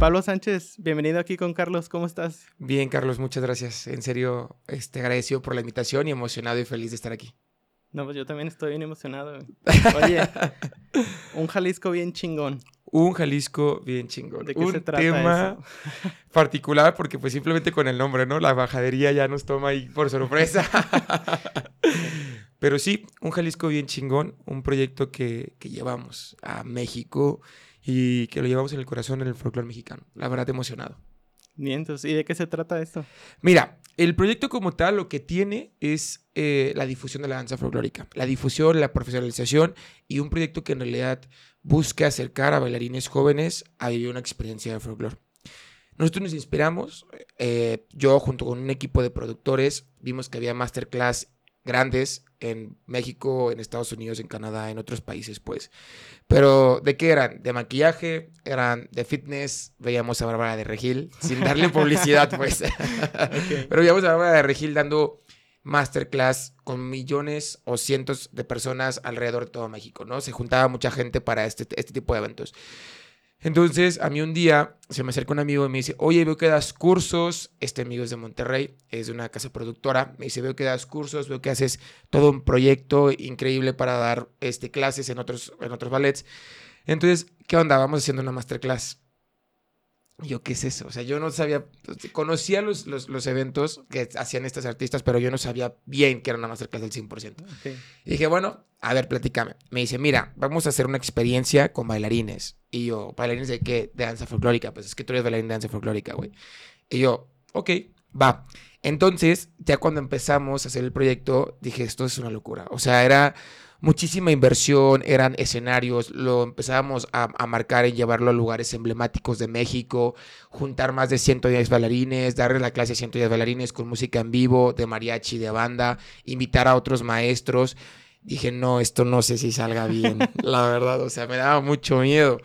Pablo Sánchez, bienvenido aquí con Carlos, ¿cómo estás? Bien, Carlos, muchas gracias. En serio, este, agradecido por la invitación y emocionado y feliz de estar aquí. No, pues yo también estoy bien emocionado. Oye, un Jalisco bien chingón. Un Jalisco bien chingón. ¿De qué un se trata tema particular porque pues simplemente con el nombre, ¿no? La bajadería ya nos toma ahí por sorpresa. Pero sí, un Jalisco bien chingón, un proyecto que, que llevamos a México y que lo llevamos en el corazón en el folclore mexicano. La verdad, emocionado. Bien, entonces, ¿y de qué se trata esto? Mira, el proyecto como tal lo que tiene es eh, la difusión de la danza folclórica, la difusión, la profesionalización y un proyecto que en realidad busca acercar a bailarines jóvenes a vivir una experiencia de folclore. Nosotros nos inspiramos, eh, yo junto con un equipo de productores, vimos que había masterclass grandes en México, en Estados Unidos, en Canadá, en otros países, pues. Pero, ¿de qué eran? De maquillaje, eran de fitness, veíamos a Bárbara de Regil, sin darle publicidad, pues. Pero veíamos a Bárbara de Regil dando masterclass con millones o cientos de personas alrededor de todo México, ¿no? Se juntaba mucha gente para este, este tipo de eventos. Entonces, a mí un día se me acerca un amigo y me dice, oye, veo que das cursos. Este amigo es de Monterrey, es de una casa productora. Me dice, veo que das cursos, veo que haces todo un proyecto increíble para dar este, clases en otros, en otros ballets. Entonces, ¿qué onda? Vamos haciendo una masterclass. Yo, ¿qué es eso? O sea, yo no sabía, conocía los, los, los, eventos que hacían estos artistas, pero yo no sabía bien que era una masterclass del 100%. Okay. Y dije, bueno, a ver, platícame. Me dice, mira, vamos a hacer una experiencia con bailarines. Y yo, ¿bailarines de qué? De danza folclórica. Pues es que tú eres bailarín de danza folclórica, güey. Y yo, ok, va. Entonces, ya cuando empezamos a hacer el proyecto, dije, esto es una locura. O sea, era muchísima inversión, eran escenarios, lo empezábamos a, a, marcar y llevarlo a lugares emblemáticos de México, juntar más de 110 bailarines, darle la clase a 110 bailarines con música en vivo, de mariachi, de banda, invitar a otros maestros. Dije, no, esto no sé si salga bien, la verdad, o sea, me daba mucho miedo.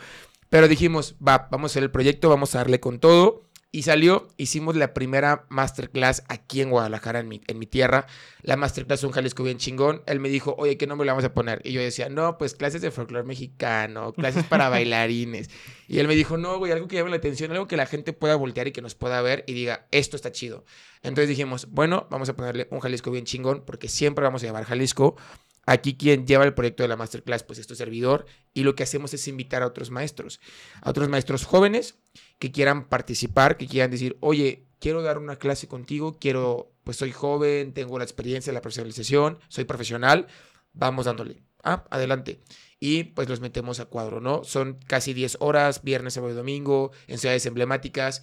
Pero dijimos, va, vamos a hacer el proyecto, vamos a darle con todo. Y salió, hicimos la primera masterclass aquí en Guadalajara, en mi, en mi tierra. La masterclass un Jalisco bien chingón. Él me dijo, oye, ¿qué nombre le vamos a poner? Y yo decía, no, pues clases de folclore mexicano, clases para bailarines. Y él me dijo, no, güey, algo que llame la atención, algo que la gente pueda voltear y que nos pueda ver y diga, esto está chido. Entonces dijimos, bueno, vamos a ponerle un Jalisco bien chingón, porque siempre vamos a llevar Jalisco. Aquí quien lleva el proyecto de la masterclass, pues es tu servidor, y lo que hacemos es invitar a otros maestros, a otros maestros jóvenes que quieran participar, que quieran decir, oye, quiero dar una clase contigo, quiero, pues soy joven, tengo la experiencia, la profesionalización, soy profesional, vamos dándole. Ah, adelante. Y pues los metemos a cuadro, ¿no? Son casi 10 horas, viernes, sábado y domingo, en ciudades emblemáticas.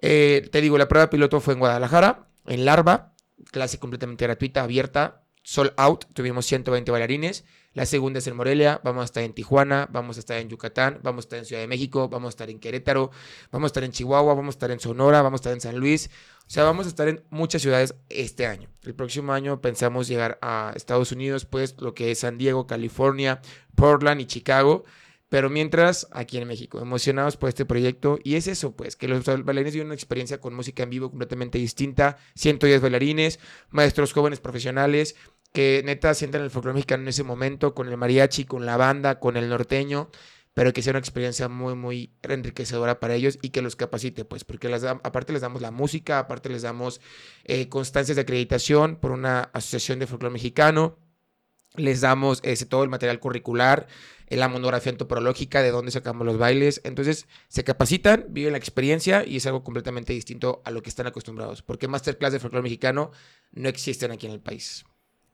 Eh, te digo, la prueba piloto fue en Guadalajara, en Larva, clase completamente gratuita, abierta, sold out, tuvimos 120 bailarines. La segunda es en Morelia, vamos a estar en Tijuana, vamos a estar en Yucatán, vamos a estar en Ciudad de México, vamos a estar en Querétaro, vamos a estar en Chihuahua, vamos a estar en Sonora, vamos a estar en San Luis. O sea, vamos a estar en muchas ciudades este año. El próximo año pensamos llegar a Estados Unidos, pues lo que es San Diego, California, Portland y Chicago. Pero mientras, aquí en México, emocionados por este proyecto. Y es eso, pues, que los bailarines viven una experiencia con música en vivo completamente distinta. 110 bailarines, maestros jóvenes profesionales, que neta sientan el folclore mexicano en ese momento, con el mariachi, con la banda, con el norteño, pero que sea una experiencia muy, muy enriquecedora para ellos y que los capacite, pues, porque aparte les damos la música, aparte les damos eh, constancias de acreditación por una asociación de folclore mexicano, les damos ese, todo el material curricular, la monografía antropológica de dónde sacamos los bailes. Entonces se capacitan, viven la experiencia y es algo completamente distinto a lo que están acostumbrados. Porque masterclass de folclore mexicano no existen aquí en el país.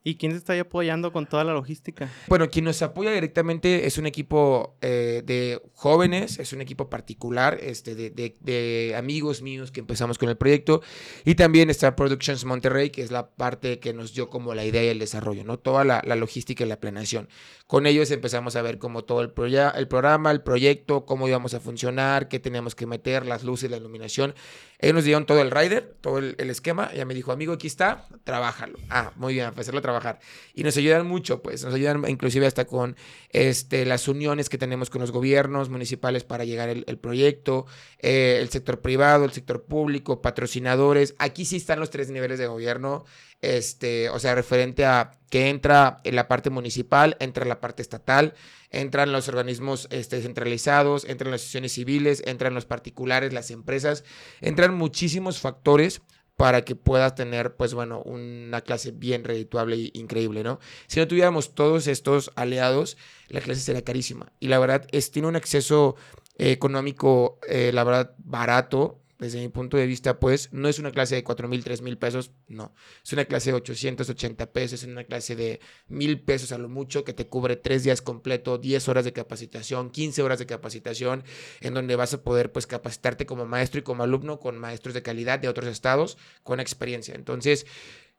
¿Y quién te está apoyando con toda la logística? Bueno, quien nos apoya directamente es un equipo eh, de jóvenes, es un equipo particular, este, de, de, de, amigos míos que empezamos con el proyecto. Y también está Productions Monterrey, que es la parte que nos dio como la idea y el desarrollo, ¿no? Toda la, la logística y la planeación. Con ellos empezamos a ver como todo el, el programa, el proyecto, cómo íbamos a funcionar, qué teníamos que meter, las luces, la iluminación. Ellos nos dieron todo el rider, todo el, el esquema. Ella me dijo, amigo, aquí está, trabájalo. Ah, muy bien, empezarlo a trabajar. Y nos ayudan mucho, pues, nos ayudan inclusive hasta con este, las uniones que tenemos con los gobiernos municipales para llegar el, el proyecto, eh, el sector privado, el sector público, patrocinadores. Aquí sí están los tres niveles de gobierno, este, o sea, referente a que entra en la parte municipal, entra la parte estatal, entran los organismos este, centralizados, entran las asociaciones civiles, entran los particulares, las empresas, entran muchísimos factores para que puedas tener, pues bueno, una clase bien redituable e increíble, ¿no? Si no tuviéramos todos estos aliados, la clase sería carísima. Y la verdad, es, tiene un acceso eh, económico, eh, la verdad, barato, desde mi punto de vista, pues no es una clase de 4 mil, 3 mil pesos, no. Es una clase de 880 pesos, es una clase de mil pesos a lo mucho que te cubre tres días completo, 10 horas de capacitación, 15 horas de capacitación, en donde vas a poder pues capacitarte como maestro y como alumno con maestros de calidad de otros estados con experiencia. Entonces,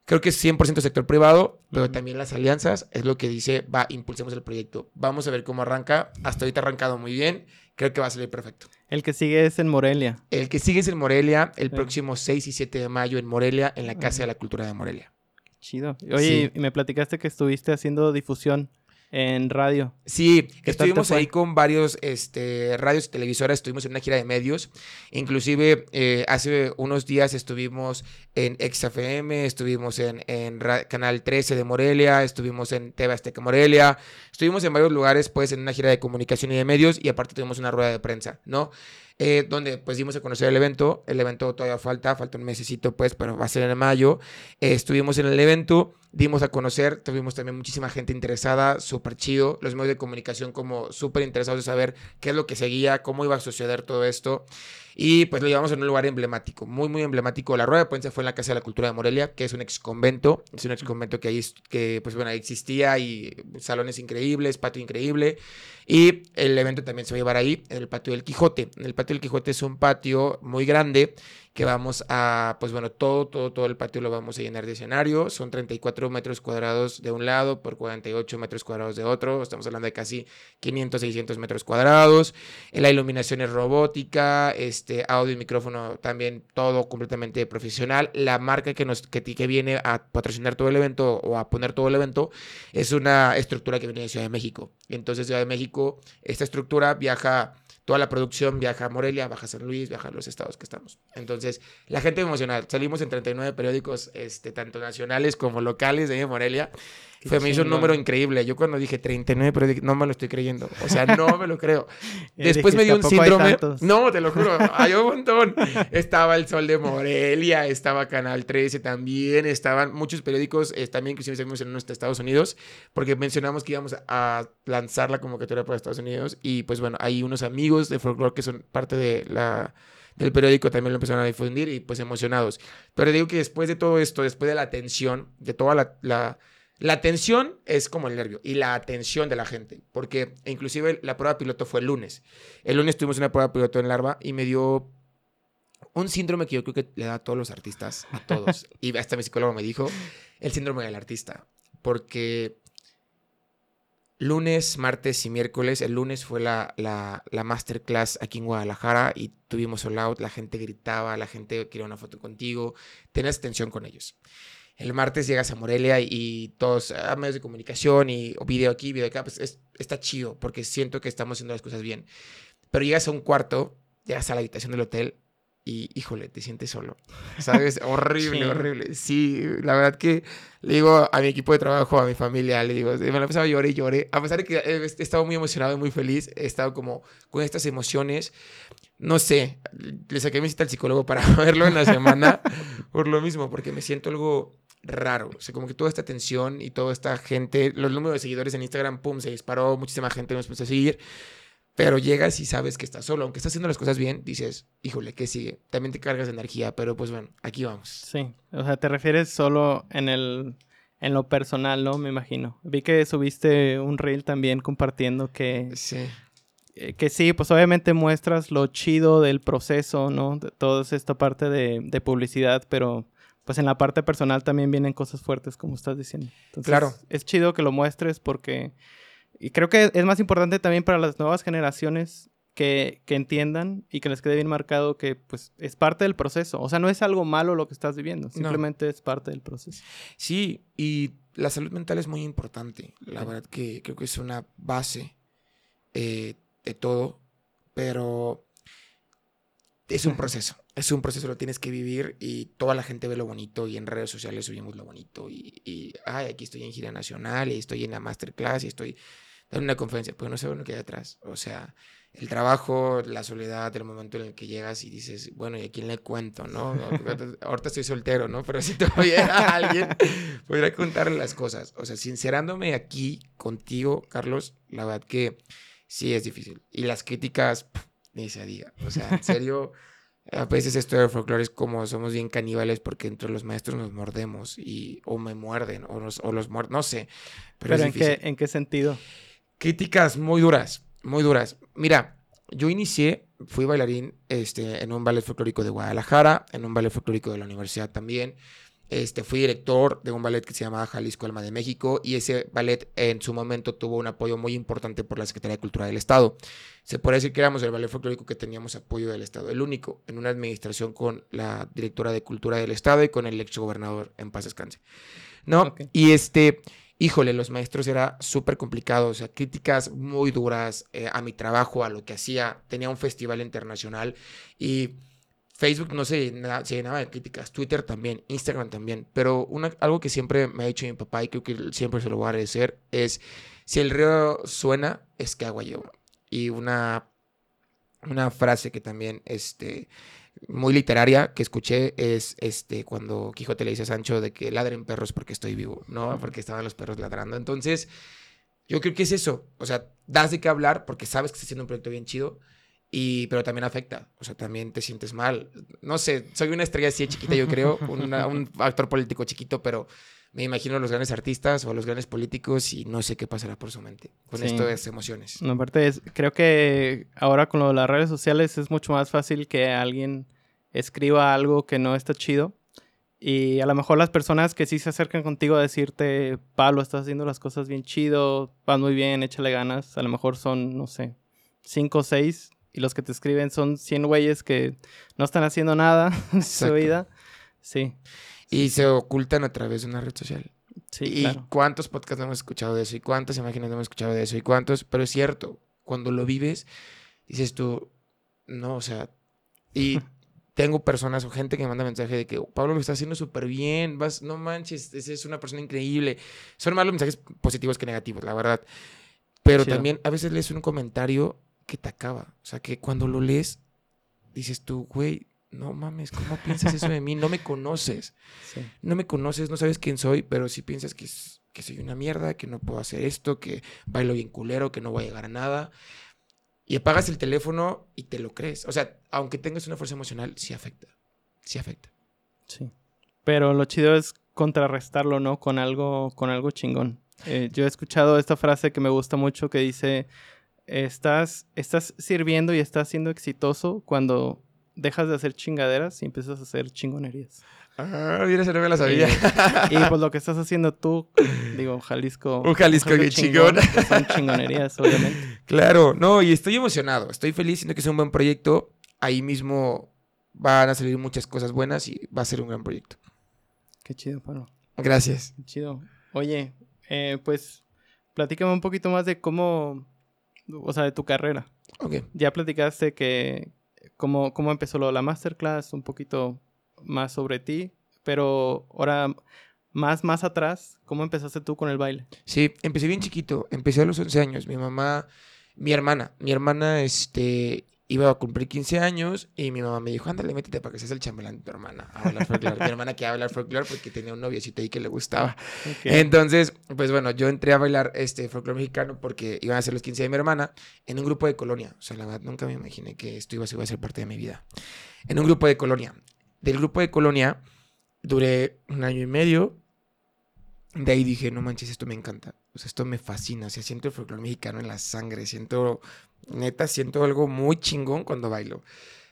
Creo que es 100% sector privado, pero también las alianzas es lo que dice, va, impulsemos el proyecto. Vamos a ver cómo arranca. Hasta ahorita ha arrancado muy bien. Creo que va a salir perfecto. El que sigue es en Morelia. El que sigue es en Morelia, el próximo 6 y 7 de mayo en Morelia, en la Casa de la Cultura de Morelia. Chido. Oye, y me platicaste que estuviste haciendo difusión en radio. Sí, estuvimos ahí con varios este, radios y televisoras, estuvimos en una gira de medios. Inclusive eh, hace unos días estuvimos en XFM, estuvimos en, en Canal 13 de Morelia, estuvimos en TV Azteca Morelia, estuvimos en varios lugares pues en una gira de comunicación y de medios y aparte tuvimos una rueda de prensa, ¿no? Eh, donde pues dimos a conocer el evento. El evento todavía falta, falta un mesecito pues, pero va a ser en mayo. Eh, estuvimos en el evento, dimos a conocer, tuvimos también muchísima gente interesada, súper chido. Los medios de comunicación como súper interesados de saber qué es lo que seguía, cómo iba a suceder todo esto. Y pues lo llevamos en un lugar emblemático, muy, muy emblemático. La rueda de prensa fue en la Casa de la Cultura de Morelia, que es un ex convento. Es un ex convento que ahí, que pues bueno, existía y salones increíbles, patio increíble. Y el evento también se va a llevar ahí, en el patio del Quijote. El patio del Quijote es un patio muy grande que vamos a, pues bueno, todo, todo, todo el patio lo vamos a llenar de escenario. Son 34 metros cuadrados de un lado por 48 metros cuadrados de otro. Estamos hablando de casi 500, 600 metros cuadrados. La iluminación es robótica, audio y micrófono también todo completamente profesional. La marca que, nos, que, que viene a patrocinar todo el evento o a poner todo el evento es una estructura que viene de Ciudad de México. Entonces, Ciudad de México, esta estructura viaja Toda la producción viaja a Morelia, baja a San Luis, viaja a los estados que estamos. Entonces, la gente emocional. Salimos en 39 periódicos, este, tanto nacionales como locales de Morelia. Fue, me hizo un número increíble. Yo cuando dije 39 periódicos, no me lo estoy creyendo. O sea, no me lo creo. Después me dio un síndrome. No, te lo juro. Hay un montón. Estaba El Sol de Morelia, estaba Canal 13 también, estaban muchos periódicos, eh, también inclusive estuvimos en Estados Unidos, porque mencionamos que íbamos a lanzar la convocatoria para Estados Unidos. Y pues bueno, hay unos amigos de Folklore que son parte de la del periódico también lo empezaron a difundir y pues emocionados. Pero digo que después de todo esto, después de la atención, de toda la la atención es como el nervio y la atención de la gente, porque inclusive la prueba piloto fue el lunes. El lunes tuvimos una prueba piloto en Larva y me dio un síndrome que yo creo que le da a todos los artistas, a todos. y hasta mi psicólogo me dijo, el síndrome del artista, porque lunes, martes y miércoles, el lunes fue la, la, la masterclass aquí en Guadalajara y tuvimos all out, la gente gritaba, la gente quería una foto contigo, tenías atención con ellos. El martes llegas a Morelia y, todos a ah, medios de comunicación y video aquí, video acá, pues está chido porque siento que estamos haciendo las cosas bien. Pero llegas a un cuarto, llegas a la habitación del hotel y, híjole, te sientes solo. ¿Sabes? horrible, horrible. Sí, la verdad que le digo a mi equipo de trabajo, a mi familia, le digo, me la empezaba a llorar y lloré. A pesar de que he estado muy emocionado y muy feliz, he estado como con estas emociones. No sé, le saqué mi cita al psicólogo para verlo en la semana por lo mismo, porque me siento algo raro. O sea, como que toda esta atención y toda esta gente, los números de seguidores en Instagram, pum, se disparó, muchísima gente nos empezó a seguir. Pero llegas y sabes que estás solo. Aunque estás haciendo las cosas bien, dices, híjole, ¿qué sigue? También te cargas de energía, pero pues bueno, aquí vamos. Sí, o sea, te refieres solo en el en lo personal, ¿no? Me imagino. Vi que subiste un reel también compartiendo que sí. Eh, que sí, pues obviamente muestras lo chido del proceso, ¿no? De toda esta parte de, de publicidad, pero pues en la parte personal también vienen cosas fuertes, como estás diciendo. claro. Es chido que lo muestres porque... Y creo que es más importante también para las nuevas generaciones que, que entiendan y que les quede bien marcado que pues es parte del proceso. O sea, no es algo malo lo que estás viviendo, simplemente es parte del proceso. Sí, y la salud mental es muy importante. La verdad que creo que es una base eh, de todo, pero es un proceso. Es un proceso, lo tienes que vivir y toda la gente ve lo bonito y en redes sociales subimos lo bonito y, y ay, aquí estoy en gira nacional y estoy en la masterclass y estoy dando una conferencia, pero no sé lo que hay atrás. O sea, el trabajo, la soledad, el momento en el que llegas y dices, bueno, ¿y a quién le cuento, no? Ahorita estoy soltero, ¿no? Pero si todavía alguien, podría contarle las cosas. O sea, sincerándome aquí contigo, Carlos, la verdad que sí es difícil. Y las críticas, ni se diga. O sea, en serio, a veces esto de folclore es como somos bien caníbales porque entre los maestros nos mordemos y o me muerden o, los, o los muerden, no sé. Pero, ¿en, qué, ¿en qué sentido? Críticas muy duras, muy duras. Mira, yo inicié, fui bailarín este, en un ballet folclórico de Guadalajara, en un ballet folclórico de la universidad también. Este, fui director de un ballet que se llamaba Jalisco Alma de México y ese ballet en su momento tuvo un apoyo muy importante por la Secretaría de Cultura del Estado. Se puede decir que éramos el ballet folclórico que teníamos apoyo del Estado, el único, en una administración con la directora de Cultura del Estado y con el ex gobernador en paz descanse. ¿No? Y este, híjole, los maestros era súper complicado, o sea, críticas muy duras eh, a mi trabajo, a lo que hacía. Tenía un festival internacional y Facebook no se llenaba, se llenaba, de críticas, Twitter también, Instagram también, pero una, algo que siempre me ha dicho mi papá y creo que siempre se lo voy a agradecer es, si el río suena, es que agua lleva. Y una, una frase que también, este, muy literaria que escuché es este cuando Quijote le dice a Sancho de que ladren perros porque estoy vivo, ¿no? Porque estaban los perros ladrando. Entonces, yo creo que es eso. O sea, das de qué hablar porque sabes que estás haciendo un proyecto bien chido y, pero también afecta, o sea, también te sientes mal. No sé, soy una estrella así chiquita, yo creo, un actor político chiquito, pero me imagino a los grandes artistas o a los grandes políticos y no sé qué pasará por su mente con esto de emociones. No, aparte, es, creo que ahora con lo de las redes sociales es mucho más fácil que alguien escriba algo que no está chido. Y a lo mejor las personas que sí se acercan contigo a decirte, Pablo, estás haciendo las cosas bien chido, vas muy bien, échale ganas, a lo mejor son, no sé, cinco o seis y los que te escriben son 100 güeyes que no están haciendo nada en su vida. Sí. Y se ocultan a través de una red social. Sí, ¿Y cuántos podcasts hemos escuchado de eso? ¿Y cuántas imágenes hemos escuchado de eso? ¿Y cuántos? Pero es cierto, cuando lo vives, dices tú, no, o sea, y tengo personas o gente que me manda mensaje de que Pablo lo está haciendo súper bien, vas, no manches, es una persona increíble. Son más los mensajes positivos que negativos, la verdad. Pero también a veces lees un comentario que te acaba. O sea, que cuando lo lees, dices tú, güey, no mames, ¿cómo piensas eso de mí? No me conoces. No me conoces, no sabes quién soy, pero si piensas que, que soy una mierda, que no puedo hacer esto, que bailo bien culero, que no voy a llegar a nada. Y apagas el teléfono y te lo crees. O sea, aunque tengas una fuerza emocional, sí afecta. Sí afecta. Sí. Pero lo chido es contrarrestarlo, ¿no? Con algo, con algo chingón. Eh, yo he escuchado esta frase que me gusta mucho que dice, estás, estás sirviendo y estás siendo exitoso cuando dejas de hacer chingaderas y empiezas a hacer chingonerías. Ah, mira, se no me la sabía. Y, pues lo que estás haciendo tú, digo, Jalisco. Un Jalisco que chingón. Pues, son chingonerías, obviamente. Claro, no, y estoy emocionado, estoy feliz, siento que es un buen proyecto. Ahí mismo van a salir muchas cosas buenas y va a ser un gran proyecto. Qué chido, Pablo. Gracias. Qué chido. Oye, eh, pues platícame un poquito más de cómo o sea, de tu carrera. Ok. Ya platicaste que cómo, cómo empezó lo la masterclass, un poquito más sobre ti, pero ahora más, más atrás, ¿cómo empezaste tú con el baile? Sí, empecé bien chiquito, empecé a los 11 años. Mi mamá, mi hermana, mi hermana, este, iba a cumplir 15 años y mi mamá me dijo, ándale, métete para que seas el chambelán de tu hermana a folclore. mi hermana quería hablar folclore porque tenía un noviecito ahí que le gustaba. Entonces, pues bueno, yo entré a bailar este folclore mexicano porque iban a ser los 15 de mi hermana en un grupo de colonia. O sea, la verdad, nunca me imaginé que esto iba a ser parte de mi vida. En un grupo de colonia. Del grupo de colonia duré un año y medio. De ahí dije, no manches, esto me encanta. O sea, esto me fascina. O sea, siento el folclore mexicano en la sangre. Siento neta, siento algo muy chingón cuando bailo.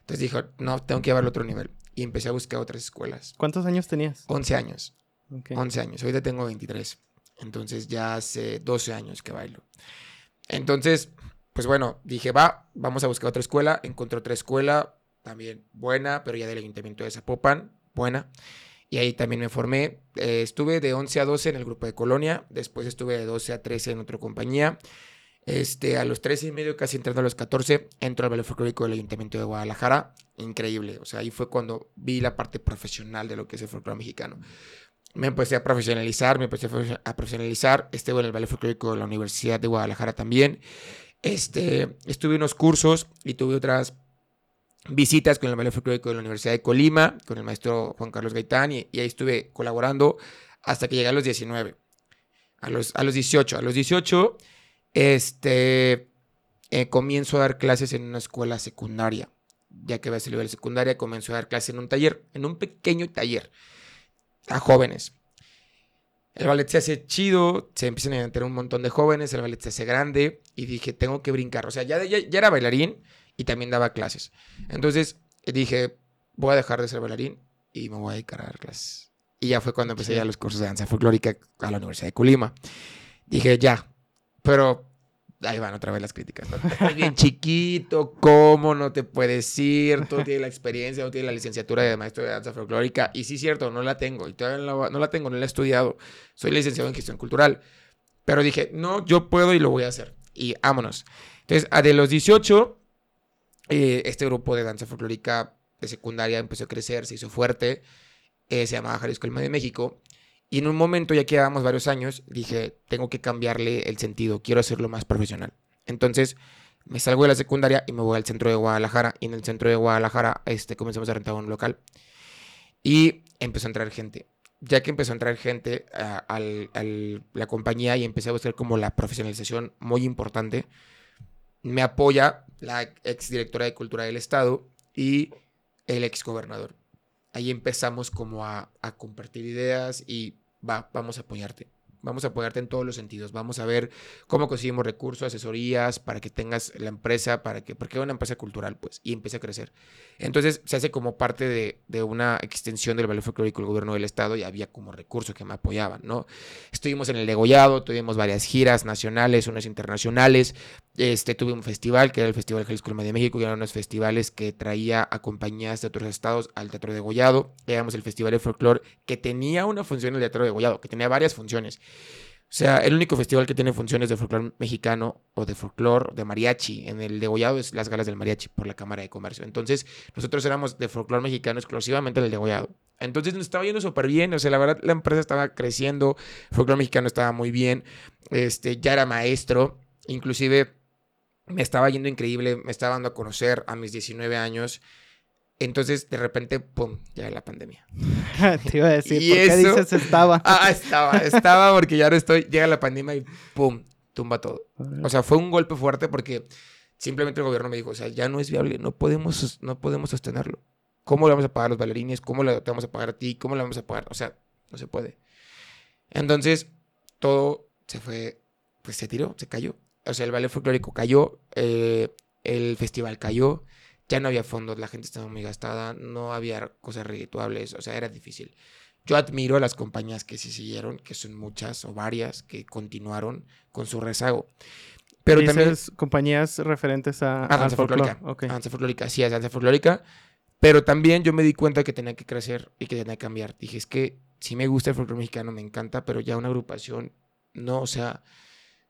Entonces dijo, no, tengo que llevarlo a otro nivel. Y empecé a buscar otras escuelas. ¿Cuántos años tenías? 11 años. 11 años. Ahorita tengo 23. Entonces ya hace 12 años que bailo. Entonces, pues bueno, dije, va, vamos a buscar otra escuela. Encontré otra escuela, también buena, pero ya del ayuntamiento de Zapopan, buena. Y ahí también me formé. Eh, estuve de 11 a 12 en el grupo de Colonia. Después estuve de 12 a 13 en otra compañía. Este, a los 13 y medio, casi entrando a los 14, entro al ballet folclórico del Ayuntamiento de Guadalajara. Increíble. O sea, ahí fue cuando vi la parte profesional de lo que es el folclore mexicano. Me empecé a profesionalizar, me empecé a profesionalizar. Estuve en el ballet folclórico de la Universidad de Guadalajara también. Este, estuve unos cursos y tuve otras visitas con el ballet folclórico de la Universidad de Colima, con el maestro Juan Carlos Gaitán, y, ahí estuve colaborando hasta que llegué a los 19. A los, a los 18. A los 18, este, eh, comienzo a dar clases en una escuela secundaria. Ya que había salido de la secundaria, comienzo a dar clases en un taller, en un pequeño taller, a jóvenes. El ballet se hace chido, se empiezan a tener un montón de jóvenes, el ballet se hace grande, y dije, tengo que brincar. O sea, ya, ya, ya era bailarín, y también daba clases. Entonces dije, voy a dejar de ser bailarín y me voy a dedicar a dar clases. Y ya fue cuando empecé ya los cursos de danza folclórica a la Universidad de Colima. Dije, ya, pero ahí van otra vez las críticas. ¿no? bien chiquito, ¿cómo no te puedes ir? Tú tienes la experiencia, tú tienes la licenciatura de maestro de danza folclórica. Y sí, cierto, no la tengo. Y todavía no la, no la tengo, no la he estudiado. Soy licenciado en gestión cultural. Pero dije, no, yo puedo y lo voy a hacer. Y vámonos. Entonces, de los 18 eh, este grupo de danza folclórica de secundaria empezó a crecer, se hizo fuerte, eh, se llamaba Jalisco el de México. Y en un momento, ya que llevamos varios años, dije, tengo que cambiarle el sentido, quiero hacerlo más profesional. Entonces, me salgo de la secundaria y me voy al centro de Guadalajara. Y en el centro de Guadalajara este, comenzamos a rentar un local. Y empezó a entrar gente. Ya que empezó a entrar gente a, la compañía y empecé a buscar como la profesionalización muy importante, me apoya la ex directora de Cultura del Estado y el ex gobernador. Ahí empezamos como a, a compartir ideas y va, vamos a apoyarte. Vamos a apoyarte en todos los sentidos. Vamos a ver cómo conseguimos recursos, asesorías para que tengas la empresa, para que, porque es una empresa cultural, pues, y empiece a crecer. Entonces se hace como parte de, de una extensión del valor folclórico del gobierno del estado y había como recursos que me apoyaban, ¿no? Estuvimos en el degollado, tuvimos varias giras nacionales, unas internacionales. Este, tuve un festival que era el Festival Jalisco de México, que eran unos festivales que traía a compañías de otros estados al Teatro de Gollado. Éramos el Festival de Folclore que tenía una función en el Teatro de Gollado, que tenía varias funciones. O sea, el único festival que tiene funciones de folclore mexicano o de folclore de mariachi en el degollado es las galas del mariachi por la Cámara de Comercio. Entonces, nosotros éramos de folclore mexicano exclusivamente en el degollado. Entonces nos estaba yendo súper bien, o sea, la verdad la empresa estaba creciendo, folclore mexicano estaba muy bien, este, ya era maestro, inclusive me estaba yendo increíble, me estaba dando a conocer a mis 19 años. Entonces, de repente, pum, ya la pandemia. Te iba a decir, ¿por qué dices estaba? ah, estaba, estaba porque ya no estoy, llega la pandemia y pum, tumba todo. O sea, fue un golpe fuerte porque simplemente el gobierno me dijo, o sea, ya no es viable, no podemos, no podemos sostenerlo. ¿Cómo le vamos a pagar a los bailarines? ¿Cómo le vamos a pagar a ti? ¿Cómo le vamos a pagar? O sea, no se puede. Entonces, todo se fue, pues se tiró, se cayó. O sea, el ballet folclórico cayó, eh, el festival cayó, ya no había fondos, la gente estaba muy gastada, no había cosas redituables, o sea, era difícil. Yo admiro a las compañías que sí siguieron, que son muchas o varias, que continuaron con su rezago. Pero también... compañías referentes a... A danza folclórica. Okay. A danza folclórica, sí, a danza folclórica. Pero también yo me di cuenta que tenía que crecer y que tenía que cambiar. Dije, es que sí me gusta el folclore mexicano, me encanta, pero ya una agrupación, no, o sea,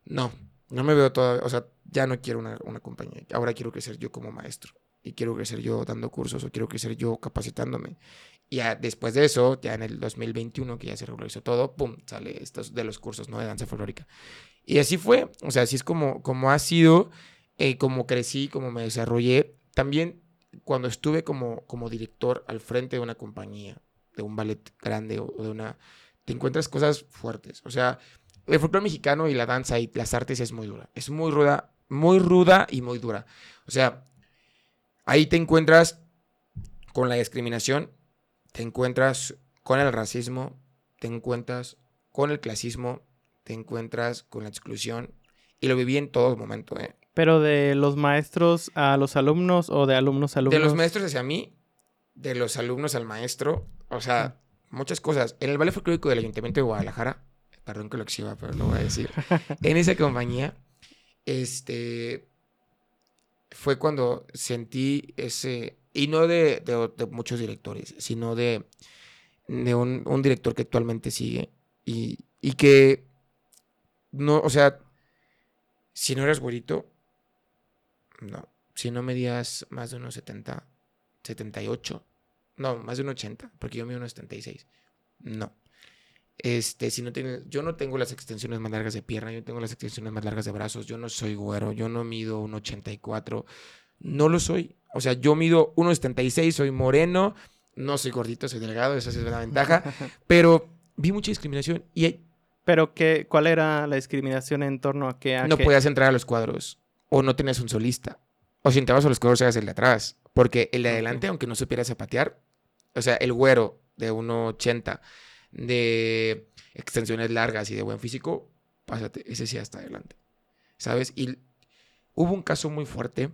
no, no me veo toda, o sea, ya no quiero una, una compañía. Ahora quiero crecer yo como maestro y quiero crecer yo dando cursos o quiero crecer yo capacitándome. Y ya después de eso, ya en el 2021, que ya se regularizó todo, pum, sale estos de los cursos, ¿no? De danza folclórica. Y así fue, o sea, así es como, como ha sido, eh, como crecí, como me desarrollé. También cuando estuve como, como director al frente de una compañía, de un ballet grande o de una... Te encuentras cosas fuertes. O sea, el folclore mexicano y la danza y las artes es muy dura. Es muy ruda, muy ruda y muy dura. O sea, Ahí te encuentras con la discriminación, te encuentras con el racismo, te encuentras con el clasismo, te encuentras con la exclusión y lo viví en todo momento. ¿eh? ¿Pero de los maestros a los alumnos o de alumnos a alumnos? De los maestros hacia mí, de los alumnos al maestro, o sea, muchas cosas. En el ballet folclórico del Ayuntamiento de Guadalajara, perdón que lo exhiba, pero lo voy a decir, en esa compañía, este, fue cuando sentí ese, y no de, de, muchos directores, sino de, de un, un, director que actualmente sigue y, y que no, o sea, si no eras güerito, no. Si no medías más de unos 70, 78, no, más de unos 80, porque yo mido unos 76, no. Este, si no tienes, yo no tengo las extensiones más largas de pierna, yo tengo las extensiones más largas de brazos, yo no soy güero, yo no mido un 84, no lo soy. O sea, yo mido 1,76, soy moreno, no soy gordito, soy delgado, esa es la ventaja, pero vi mucha discriminación y ¿Pero qué, cuál era la discriminación en torno a qué? no podías entrar a los cuadros o no tenías un solista. O si entrabas a los cuadros eras el de atrás. Porque el de adelante, aunque no supiera zapatear, o sea, el güero de 1,80 de extensiones largas y de buen físico, pásate, ese sí hasta adelante. ¿Sabes? Y hubo un caso muy fuerte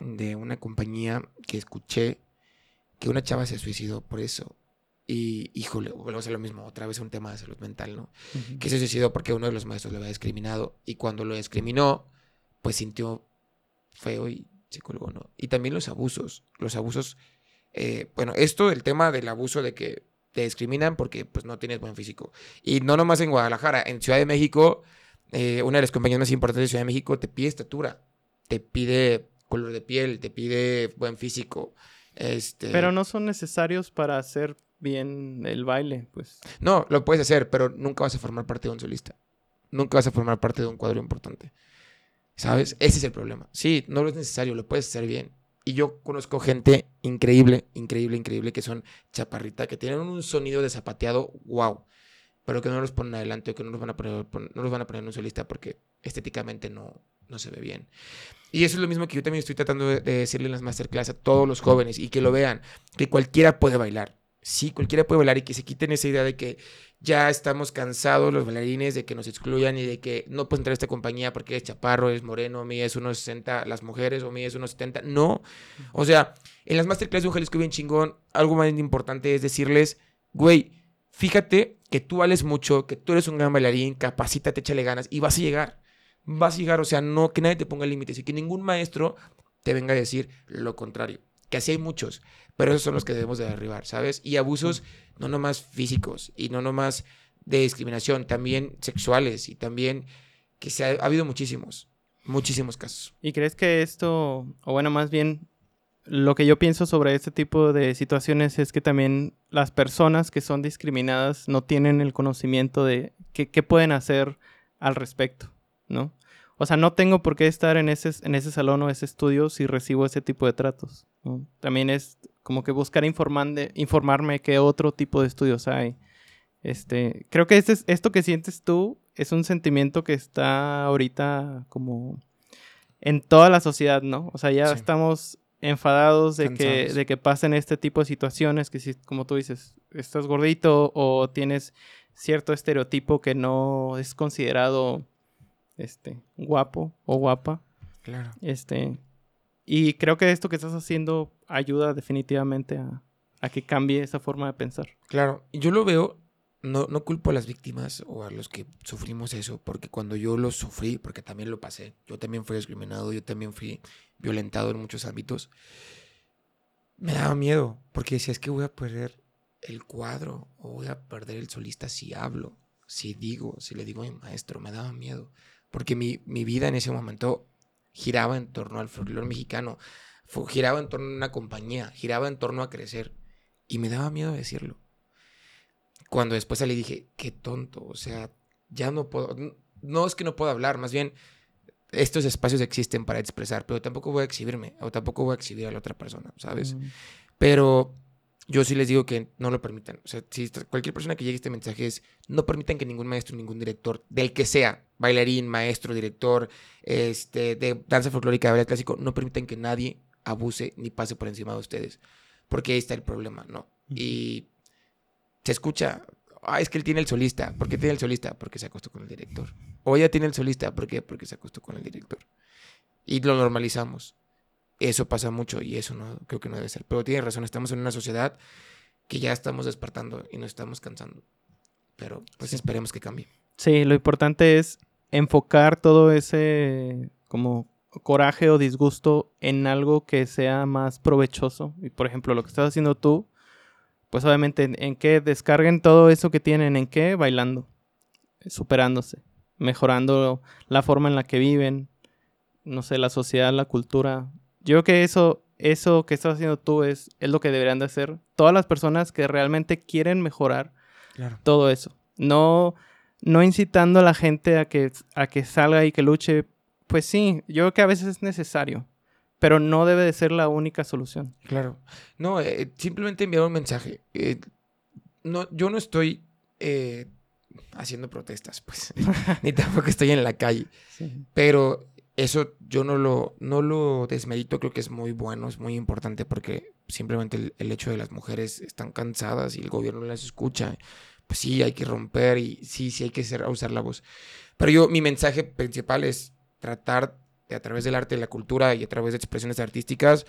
de una compañía que escuché que una chava se suicidó por eso. Y, híjole, volvemos a lo mismo, otra vez un tema de salud mental, ¿no? Que se suicidó porque uno de los maestros lo había discriminado. Y cuando lo discriminó, pues sintió feo y se colgó, ¿no? Y también los abusos. Los abusos. Eh, bueno, esto, el tema del abuso de que te discriminan porque pues no tienes buen físico. Y no nomás en Guadalajara, en Ciudad de México, eh, una de las compañías más importantes de Ciudad de México te pide estatura, te pide color de piel, te pide buen físico. Este... Pero no son necesarios para hacer bien el baile, pues. No, lo puedes hacer, pero nunca vas a formar parte de un solista. Nunca vas a formar parte de un cuadro importante. ¿Sabes? Ese es el problema. Sí, no lo es necesario, lo puedes hacer bien. Y yo conozco gente increíble, increíble, increíble, que son chaparrita, que tienen un sonido de zapateado, wow. Pero que no los ponen adelante o que no los van a poner, no los van a poner en un solista porque estéticamente no, no se ve bien. Y eso es lo mismo que yo también estoy tratando de decirle en las masterclass a todos los jóvenes y que lo vean, que cualquiera puede bailar. Sí, cualquiera puede bailar y que se quiten esa idea de que ya estamos cansados los bailarines de que nos excluyan y de que no puedes entrar a esta compañía porque es chaparro, es moreno, mí es 1,60 las mujeres o mí es 1,70. No. O sea, en las masterclass de un Jalisco bien chingón, algo más importante es decirles, güey, fíjate que tú vales mucho, que tú eres un gran bailarín, capacítate, échale ganas y vas a llegar. Vas a llegar, o sea, no que nadie te ponga límites y que ningún maestro te venga a decir lo contrario que así hay muchos, pero esos son los que debemos de derribar, ¿sabes? Y abusos no nomás físicos y no nomás de discriminación, también sexuales y también que se ha, habido muchísimos, muchísimos casos. ¿Y crees que esto, o bueno, más bien lo que yo pienso sobre este tipo de situaciones es que también las personas que son discriminadas no tienen el conocimiento de qué pueden hacer al respecto, ¿no? O sea, no tengo por qué estar en ese, en ese salón o ese estudio si recibo ese tipo de tratos. También es como que buscar informarme qué otro tipo de estudios hay. Este, creo que este, esto que sientes tú es un sentimiento que está ahorita como en toda la sociedad, ¿no? O sea, ya estamos enfadados de que, de que pasen este tipo de situaciones, que si, como tú dices, estás gordito o tienes cierto estereotipo que no es considerado este, guapo o guapa. Claro. Este, y creo que esto que estás haciendo ayuda definitivamente a, que cambie esa forma de pensar. Claro, yo lo veo, no, no culpo a las víctimas o a los que sufrimos eso, porque cuando yo lo sufrí, porque también lo pasé, yo también fui discriminado, yo también fui violentado en muchos ámbitos, me daba miedo, porque decía, es que voy a perder el cuadro o voy a perder el solista si hablo, si digo, si le digo a mi maestro, me daba miedo porque mi, vida en ese momento giraba en torno al folclore mexicano, giraba en torno a una compañía, giraba en torno a crecer. Y me daba miedo decirlo. Cuando después salí dije, qué tonto, o sea, ya no puedo, no es que no pueda hablar, más bien estos espacios existen para expresar, pero tampoco voy a exhibirme o tampoco voy a exhibir a la otra persona, ¿sabes? Pero yo sí les digo que no lo permitan. O sea, si cualquier persona que llegue a este mensaje es, no permitan que ningún maestro, ningún director, del que sea, bailarín, maestro, director, este, de danza folclórica, de baile clásico, no permitan que nadie abuse ni pase por encima de ustedes. Porque ahí está el problema, ¿no? Y se escucha, ah, es que él tiene el solista. ¿Por qué tiene el solista? Porque se acostó con el director. O ella tiene el solista. ¿Por qué? Porque se acostó con el director. Y lo normalizamos. Eso pasa mucho y eso no creo que no debe ser. Pero tiene razón, estamos en una sociedad que ya estamos despertando y nos estamos cansando. Pero pues esperemos que cambie. Sí, lo importante es enfocar todo ese como coraje o disgusto en algo que sea más provechoso. Y por ejemplo, lo que estás haciendo tú, pues obviamente en, en qué descarguen todo eso que tienen, en qué bailando, superándose, mejorando la forma en la que viven, no sé, la sociedad, la cultura. Yo creo que eso, eso que estás haciendo tú es, es lo que deberían de hacer todas las personas que realmente quieren mejorar todo eso. No, no incitando a la gente a que, a que salga y que luche. Pues sí, yo creo que a veces es necesario, pero no debe de ser la única solución. Claro. No, eh, simplemente enviar un mensaje. Eh, no, yo no estoy eh, haciendo protestas, pues, ni tampoco estoy en la calle. Pero eso yo no lo, no lo desmerito, creo que es muy bueno, es muy importante porque simplemente el, hecho de las mujeres están cansadas y el gobierno las escucha, pues sí, hay que romper y sí, sí hay que ser, usar la voz. Pero yo, mi mensaje principal es tratar de a través del arte, de la cultura y a través de expresiones artísticas,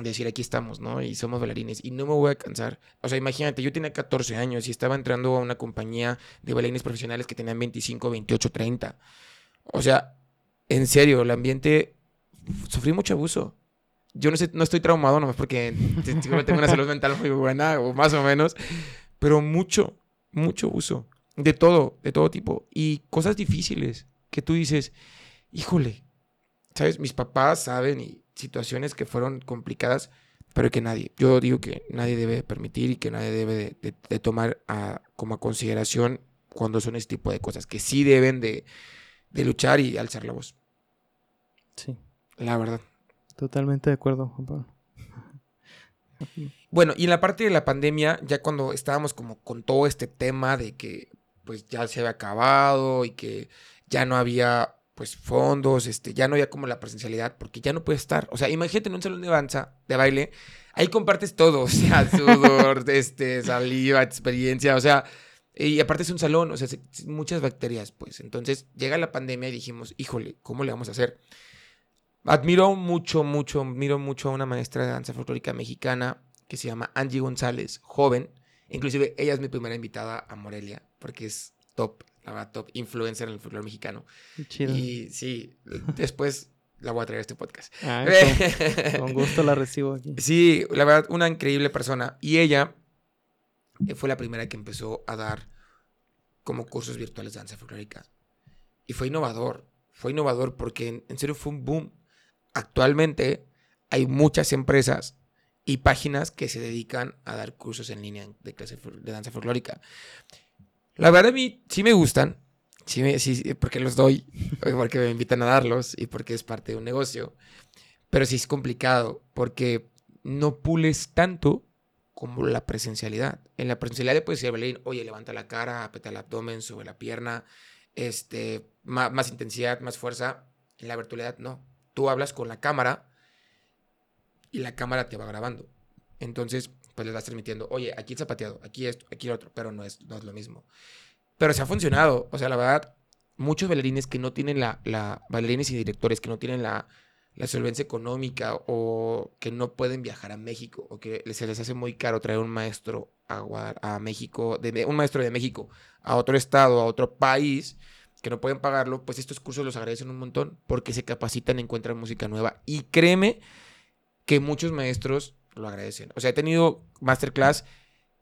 decir aquí estamos, ¿no? Y somos bailarines y no me voy a cansar. O sea, imagínate, yo tenía 14 años y estaba entrando a una compañía de bailarines profesionales que tenían 25, 28, 30. O sea, en serio, el ambiente, sufrí mucho abuso. Yo no, sé, no estoy traumado nomás porque tengo una salud mental muy buena, o más o menos, pero mucho, mucho abuso. De todo, de todo tipo. Y cosas difíciles que tú dices, híjole, ¿sabes? Mis papás saben y situaciones que fueron complicadas, pero que nadie, yo digo que nadie debe permitir y que nadie debe de, tomar como a consideración cuando son este tipo de cosas, que sí deben de, de luchar y alzar la voz. Sí. La verdad. Totalmente de acuerdo, Juan Pablo. Bueno, y en la parte de la pandemia, ya cuando estábamos como con todo este tema de que pues ya se había acabado y que ya no había pues fondos, este, ya no había como la presencialidad, porque ya no puede estar. O sea, imagínate en un salón de danza, de baile, ahí compartes todo, o sea, sudor, este, saliva, experiencia, o sea, y aparte es un salón, o sea, muchas bacterias, pues. Entonces llega la pandemia y dijimos, híjole, ¿cómo le vamos a hacer? Admiro mucho, mucho, admiro mucho a una maestra de danza folclórica mexicana que se llama Angie González, joven. Inclusive ella es mi primera invitada a Morelia, porque es top, la verdad, top influencer en el folclore mexicano. Chido. Y sí, después la voy a traer a este podcast. Ah, con gusto la recibo aquí. Sí, la verdad, una increíble persona. Y ella eh, fue la primera que empezó a dar como cursos virtuales de danza folclórica. Y fue innovador, fue innovador porque en, serio fue un boom. Actualmente hay muchas empresas y páginas que se dedican a dar cursos en línea de clase de danza folclórica. La verdad a mí sí me gustan, sí, sí, porque los doy, porque me invitan a darlos y porque es parte de un negocio. Pero sí es complicado porque no pules tanto como la presencialidad. En la presencialidad le puedes decir oye, levanta la cara, apeta el abdomen, sube la pierna, este, más, intensidad, más fuerza. En la virtualidad no. Tú hablas con la cámara y la cámara te va grabando. Entonces, pues le vas transmitiendo, oye, aquí el zapateado, aquí esto, aquí el otro, pero no es, no es lo mismo. Pero se ha funcionado. O sea, la verdad, muchos bailarines que no tienen la bailarines y directores que no tienen la, la solvencia económica o que no pueden viajar a México o que se les hace muy caro traer un maestro a, a México, de, un maestro de México a otro estado, a otro país, que no pueden pagarlo, pues estos cursos los agradecen un montón porque se capacitan, encuentran música nueva y créeme que muchos maestros lo agradecen. O sea, he tenido masterclass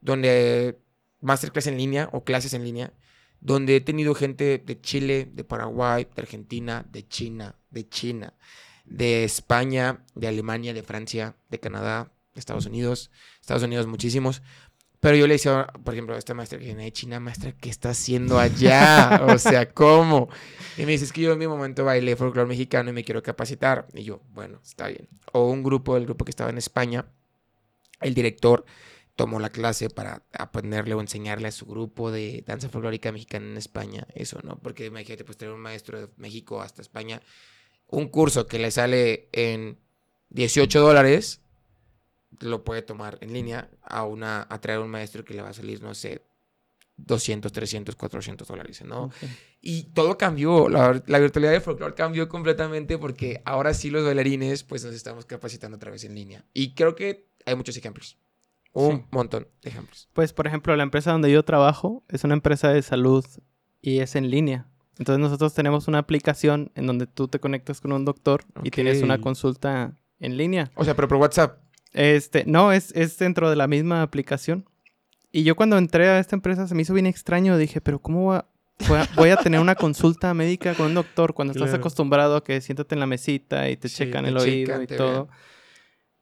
donde, masterclass en línea o clases en línea, donde he tenido gente de Chile, de Paraguay, de Argentina, de China, de China de España, de Alemania, de Francia, de Canadá, de Estados Unidos, Estados Unidos muchísimos. Pero yo le decía, por ejemplo, a esta maestra que viene de China, maestra, ¿qué está haciendo allá? o sea, ¿cómo? Y me dice, es que yo en mi momento bailé folclore mexicano y me quiero capacitar. Y yo, bueno, está bien. O un grupo, el grupo que estaba en España, el director tomó la clase para aprenderle o enseñarle a su grupo de danza folclórica mexicana en España. Eso, ¿no? Porque imagínate, pues tener un maestro de México hasta España un curso que le sale en 18 dólares, lo puede tomar en línea a, una, a traer un maestro que le va a salir, no sé, 200, 300, 400 dólares, ¿no? Y todo cambió, la, la, virtualidad de folclore cambió completamente porque ahora sí los bailarines pues nos estamos capacitando otra vez en línea. Y creo que hay muchos ejemplos, un montón de ejemplos. Pues por ejemplo, la empresa donde yo trabajo es una empresa de salud y es en línea. Entonces nosotros tenemos una aplicación en donde tú te conectas con un doctor y tienes una consulta en línea. O sea, pero por WhatsApp. Este, no, es, es dentro de la misma aplicación. Y yo cuando entré a esta empresa se me hizo bien extraño. Dije, pero ¿cómo voy a, voy a- voy a tener una consulta médica con un doctor cuando estás acostumbrado a que siéntate en la mesita y te Sí, checan el oído y todo? vean.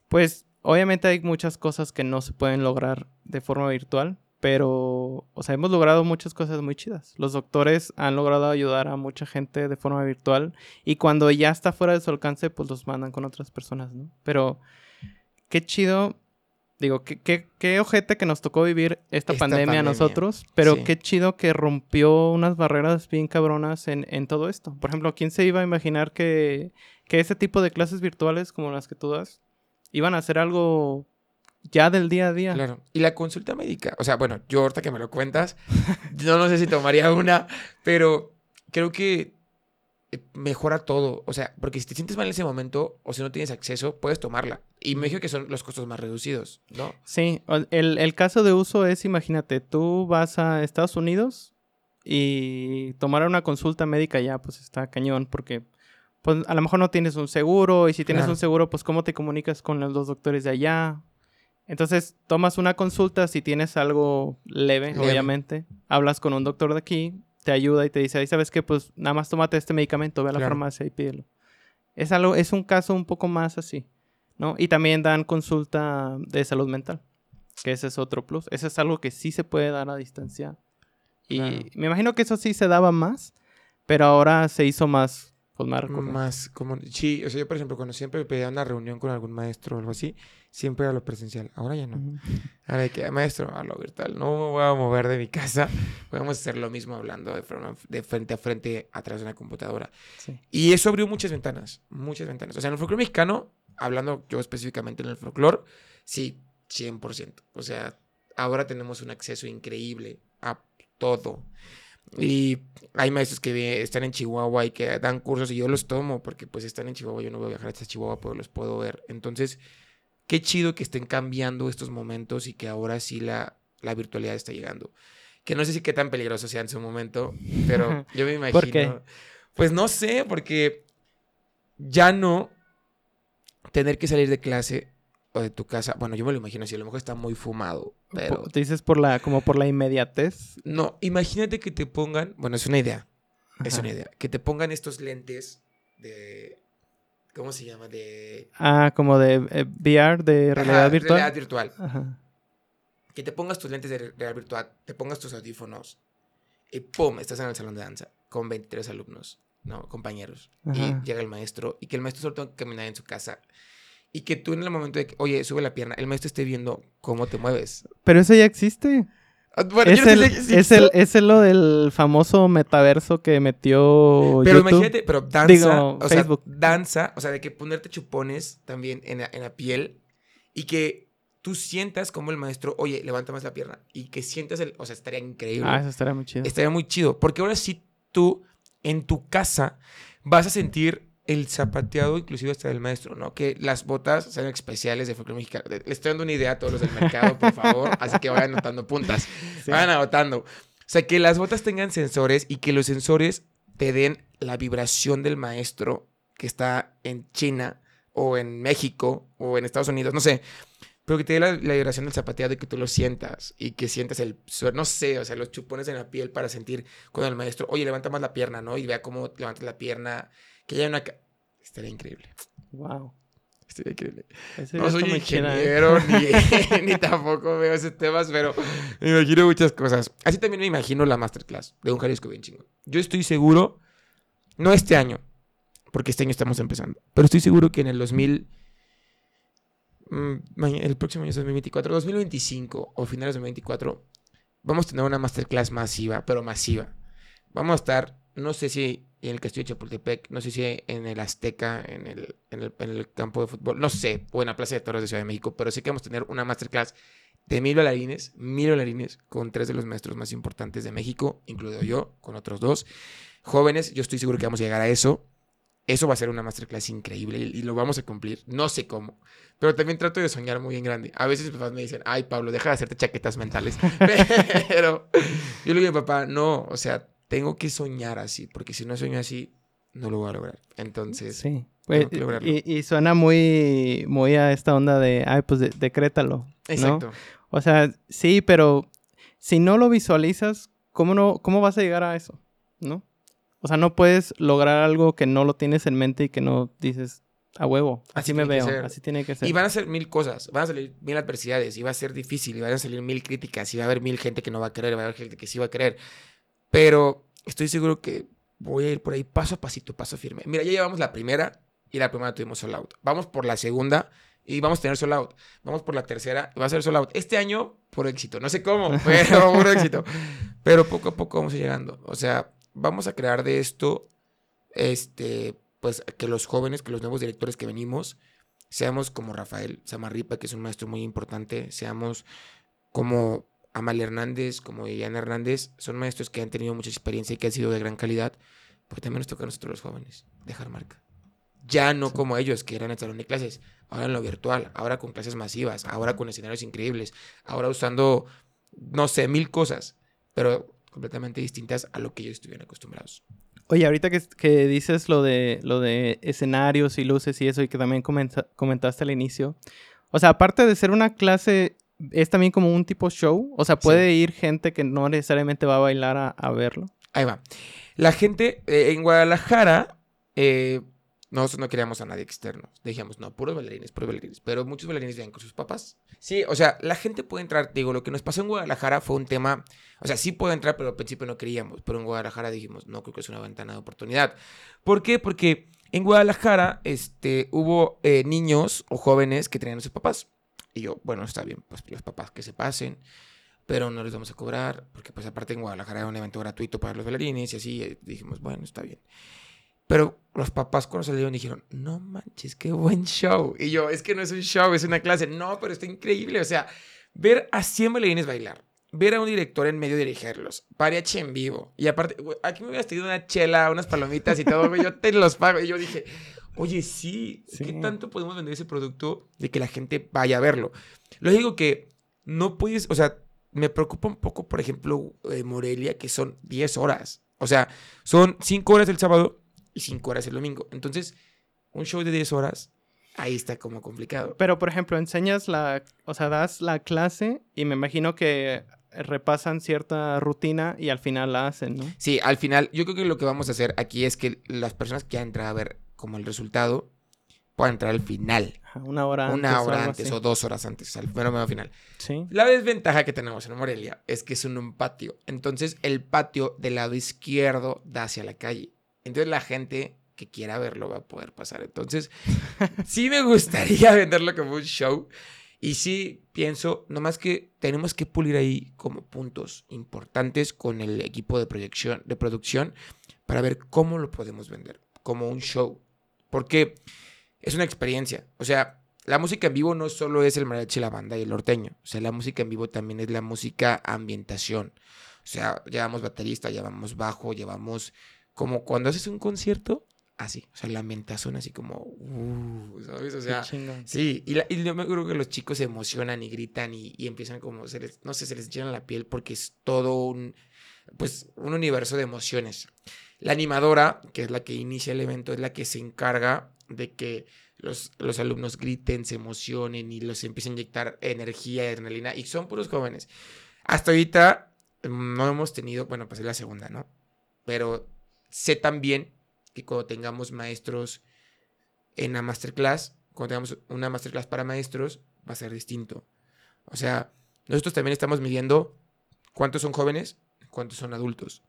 Pues obviamente hay muchas cosas que no se pueden lograr de forma virtual, pero, o sea, hemos logrado muchas cosas muy chidas. Los doctores han logrado ayudar a mucha gente de forma virtual y cuando ya está fuera de su alcance, pues los mandan con otras personas, ¿no? Pero qué chido, digo, qué, qué, qué ojete que nos tocó vivir esta, Esta pandemia, a nosotros, pero sí. qué chido que rompió unas barreras bien cabronas en, en todo esto. Por ejemplo, ¿quién se iba a imaginar que, que ese tipo de clases virtuales como las que tú das iban a ser algo ya del día a día? Claro. Y la consulta médica. O sea, bueno, yo ahorita que me lo cuentas, yo no sé si tomaría una, pero creo que eh, mejora todo. O sea, porque si te sientes mal en ese momento o si no tienes acceso, puedes tomarla. Y me imagino que son los costos más reducidos, ¿no? Sí, el, el caso de uso es, imagínate, tú vas a Estados Unidos y tomar una consulta médica ya, pues está cañón, porque pues a lo mejor no tienes un seguro, y si tienes Claro. un seguro, pues cómo te comunicas con los dos doctores de allá. Entonces, tomas una consulta, si tienes algo leve, Leve. obviamente, hablas con un doctor de aquí, te ayuda y te dice, ahí sabes qué, pues nada más tómate este medicamento, ve a la Claro. farmacia y pídelo. Es algo, es un caso un poco más así, ¿no? Y también dan consulta de salud mental, que ese es otro plus. Ese es algo que sí se puede dar a distancia. Y Claro. me imagino que eso sí se daba más, pero ahora se hizo más, pues más recurrente. Más como... Sí, o sea, yo, por ejemplo, cuando siempre pedía una reunión con algún maestro o algo así, siempre era lo presencial. Ahora ya no. Ahora de que, maestro, a lo virtual, no me voy a mover de mi casa. Podemos hacer lo mismo hablando de, forma- de frente a frente a través de una computadora. Sí. Y eso abrió muchas ventanas, muchas ventanas. O sea, en el folclore mexicano, hablando yo específicamente en el folclore, sí, 100%. O sea, ahora tenemos un acceso increíble a todo. Y hay maestros que están en Chihuahua y que dan cursos y yo los tomo porque pues están en Chihuahua, yo no voy a viajar hasta Chihuahua, pero los puedo ver. Entonces, qué chido que estén cambiando estos momentos y que ahora sí la, la virtualidad está llegando. Que no sé si qué tan peligroso sea en su momento, pero yo me imagino. ¿Por qué? Pues no sé, porque ya no tener que salir de clase o de tu casa. Bueno, yo me lo imagino así, a lo mejor está muy fumado, pero. Te dices por la, como por la inmediatez. No, imagínate que te pongan. Bueno, es una idea. Es una idea. Que te pongan estos lentes de. ¿Cómo se llama? De. Ah, como de eh, VR, de realidad Ajá, virtual. realidad virtual. Ajá. Que te pongas tus lentes de realidad virtual, te pongas tus audífonos y ¡pum! Estás en el salón de danza con 23 alumnos, ¿no? Compañeros. Ajá. Y llega el maestro y que el maestro solo tenga que caminar en su casa. Y que tú en el momento de que, oye, sube la pierna, el maestro esté viendo cómo te mueves. Pero eso ya existe. Ah, Bueno, es, yo no el, sé si es, el, es el lo del famoso metaverso que metió Pero YouTube. imagínate, pero danza, Digo, o sea, Facebook. danza, o sea, de que ponerte chupones también en la, en la piel y que tú sientas como el maestro, oye, levanta más la pierna y que sientas el, o sea, estaría increíble. Ah, eso estaría muy chido. Estaría muy chido, porque ahora sí tú en tu casa vas a sentir el zapateado inclusive hasta del maestro, ¿no? Que las botas sean especiales de folclore mexicano. Le estoy dando una idea a todos los del mercado, por favor, así que vayan anotando puntas. Sí. Vayan anotando. O sea, que las botas tengan sensores y que los sensores te den la vibración del maestro que está en China o en México o en Estados Unidos, no sé. Pero que te dé la, la vibración del zapateado y que tú lo sientas y que sientas el, suer- no sé, o sea, los chupones en la piel para sentir cuando el maestro, oye, levanta más la pierna, ¿no? Y vea cómo levantas la pierna, que haya una... Estaría increíble, Wow. estaría increíble. Ese No soy ¿eh? ingeniero ni, ni tampoco veo esos temas, pero me imagino muchas cosas. Así también me imagino la masterclass de un Jalisco bien chingón. Yo estoy seguro, no este año, porque este año estamos empezando, pero estoy seguro que en el 2000, mm, el próximo año es 2024, 2025 o finales de 2024, vamos a tener una masterclass masiva, pero masiva. Vamos a estar, no sé si en el Castillo de Chapultepec, no sé si en el Azteca, en el, en el, en el campo de fútbol, no sé, o en la Plaza de Toros de Ciudad de México, pero sé que vamos a tener una masterclass de mil bailarines, mil bailarines, con tres de los maestros más importantes de México, incluido yo, con otros dos. Jóvenes, yo estoy seguro que vamos a llegar a eso. Eso va a ser una masterclass increíble y, y lo vamos a cumplir. No sé cómo, pero también trato de soñar muy en grande. A veces mis papás me dicen, ay, Pablo, deja de hacerte chaquetas mentales. pero yo le digo, papá, no, o sea, tengo que soñar así, porque si no sueño así, no lo voy a lograr. Entonces, Sí. Pues, y, y suena muy, muy a esta onda de, ay, pues de- decrétalo. ¿no? exacto. O sea, sí, pero si no lo visualizas, ¿cómo, no, ¿cómo vas a llegar a eso? ¿No? O sea, no puedes lograr algo que no lo tienes en mente y que no dices a huevo. Así Así, me veo, así tiene que ser. Y van a ser mil cosas, van a salir mil adversidades, y va a ser difícil, y van a salir mil críticas, y va a haber mil gente que no va a querer, va a haber gente que sí va a querer. Pero estoy seguro que voy a ir por ahí paso a pasito, paso firme. Mira, ya llevamos la primera, y la primera tuvimos sold out. Vamos por la segunda, y vamos a tener sold out. Vamos por la tercera, y va a ser sold out. Este año, por éxito. No sé cómo, pero por éxito. Pero poco a poco vamos a ir llegando. O sea, vamos a crear de esto, este, pues que los jóvenes, que los nuevos directores que venimos, seamos como Rafael Samarripa, que es un maestro muy importante, seamos como Amalia Hernández, como Diana Hernández, son maestros que han tenido mucha experiencia y que han sido de gran calidad, pero también nos toca a nosotros los jóvenes dejar marca. Ya no como ellos, que eran en el salón de clases, ahora en lo virtual, ahora con clases masivas, ahora con escenarios increíbles, ahora usando, no sé, mil cosas, pero completamente distintas a lo que ellos estuvieron acostumbrados. Oye, ahorita que, que dices lo de, lo de escenarios y luces y eso, y que también comenta- comentaste al inicio. O sea, aparte de ser una clase, es también como un tipo show. O sea, puede ir gente que no necesariamente va a bailar a, a verlo. Ahí va. La gente eh, en Guadalajara, eh, nosotros no queríamos a nadie externo. Dijimos, no, puros bailarines, puros bailarines. Pero muchos bailarines vienen con sus papás. Sí, o sea, la gente puede entrar. Digo, lo que nos pasó en Guadalajara fue un tema. O sea, sí puede entrar, pero al principio no queríamos. Pero en Guadalajara dijimos, no, creo que es una ventana de oportunidad. ¿Por qué? Porque en Guadalajara este, hubo eh, niños o jóvenes que tenían a sus papás. Y yo, bueno, está bien, pues los papás que se pasen pero no les vamos a cobrar, porque pues aparte en Guadalajara era un evento gratuito para los bailarines y así, dijimos, bueno, está bien. Pero los papás cuando salieron dijeron, no manches, qué buen show. Y yo, es que no es un show, es una clase. No, pero está increíble. O sea, ver a 100 bailarines bailar, ver a un director en medio dirigirlos, mariachi en vivo. Y aparte, aquí me hubieras tenido una chela, unas palomitas y todo, yo te los pago. Y yo dije, oye, sí, ¿qué Sí. tanto podemos vender ese producto de que la gente vaya a verlo? Lo digo que no puedes, o sea, me preocupa un poco, por ejemplo, eh, Morelia, que son 10 horas. O sea, son 5 horas el sábado y 5 horas el domingo. Entonces, un show de 10 horas, ahí está como complicado. Pero, por ejemplo, enseñas la, o sea, das la clase y me imagino que repasan cierta rutina y al final la hacen, ¿no? Sí, al final, yo creo que lo que vamos a hacer aquí es que las personas que quieran entrar a ver como el resultado puedan entrar al final. Una hora antes. Una hora antes así. o dos horas antes, al mero final. Sí. La desventaja que tenemos en Morelia es que es un, un patio. Entonces, el patio del lado izquierdo da hacia la calle. Entonces, la gente que quiera verlo va a poder pasar. Entonces, sí me gustaría venderlo como un show. Y sí pienso, nomás que tenemos que pulir ahí como puntos importantes con el equipo de proyección, de producción para ver cómo lo podemos vender como un show. Porque es una experiencia. O sea, la música en vivo no solo es el mariachi, la banda y el norteño. O sea, la música en vivo también es la música ambientación. O sea, llevamos baterista, llevamos bajo, llevamos como cuando haces un concierto, así. O sea, la ambientación así como, uh, ¿sabes? O sea, sí. Y, la- y yo me creo que los chicos se emocionan y gritan y, y empiezan como, se les, no sé, se les llena la piel porque es todo un, pues, un universo de emociones. La animadora, que es la que inicia el evento, es la que se encarga de que los, los alumnos griten, se emocionen y los empiecen a inyectar energía y adrenalina. Y son puros jóvenes. Hasta ahorita mm, no hemos tenido, bueno, pues es la segunda, ¿no? Pero sé también que cuando tengamos maestros en la masterclass, cuando tengamos una masterclass para maestros, va a ser distinto. O sea, nosotros también estamos midiendo cuántos son jóvenes, cuántos son adultos.